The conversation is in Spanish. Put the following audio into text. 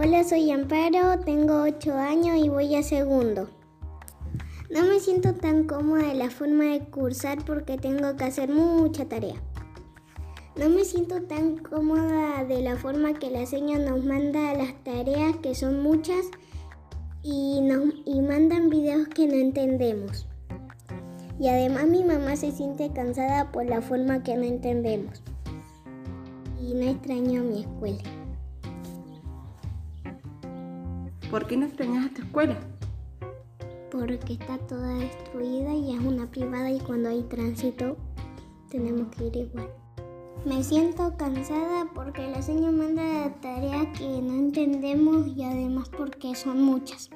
Hola, soy Amparo, tengo 8 años y voy a segundo. No me siento tan cómoda en la forma de cursar porque tengo que hacer mucha tarea. No me siento tan cómoda de la forma que la señora nos manda las tareas, que son muchas, y, nos, y mandan videos que no entendemos. Y además mi mamá se siente cansada por la forma que no entendemos. Y no extraño mi escuela. ¿Por qué no extrañas a tu escuela? Porque está toda destruida y es una privada y cuando hay tránsito tenemos que ir igual. Me siento cansada porque la señora manda tareas que no entendemos y además porque son muchas.